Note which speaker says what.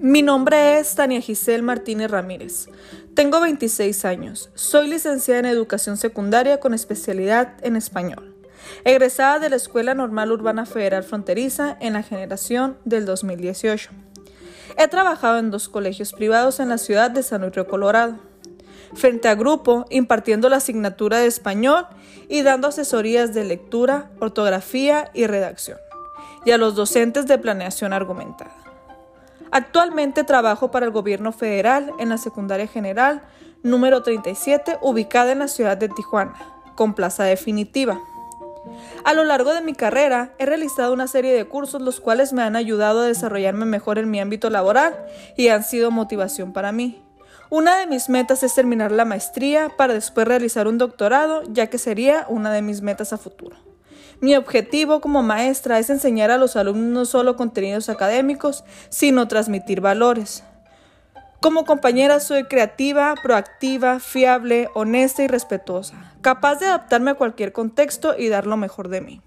Speaker 1: Mi nombre es Tania Giselle Martínez Ramírez. Tengo 26 años. Soy licenciada en Educación Secundaria con especialidad en español. Egresada de la Escuela Normal Urbana Federal Fronteriza en la generación del 2018. He trabajado en dos colegios privados en la ciudad de San Luis Río Colorado. Frente a grupo, impartiendo la asignatura de español y dando asesorías de lectura, ortografía y redacción. Y a los docentes de planeación argumentada. Actualmente trabajo para el gobierno federal en la secundaria general número 37 ubicada en la ciudad de Tijuana, con plaza definitiva. A lo largo de mi carrera he realizado una serie de cursos los cuales me han ayudado a desarrollarme mejor en mi ámbito laboral y han sido motivación para mí. Una de mis metas es terminar la maestría para después realizar un doctorado, ya que sería una de mis metas a futuro. Mi objetivo como maestra es enseñar a los alumnos no solo contenidos académicos, sino transmitir valores. Como compañera soy creativa, proactiva, fiable, honesta y respetuosa, capaz de adaptarme a cualquier contexto y dar lo mejor de mí.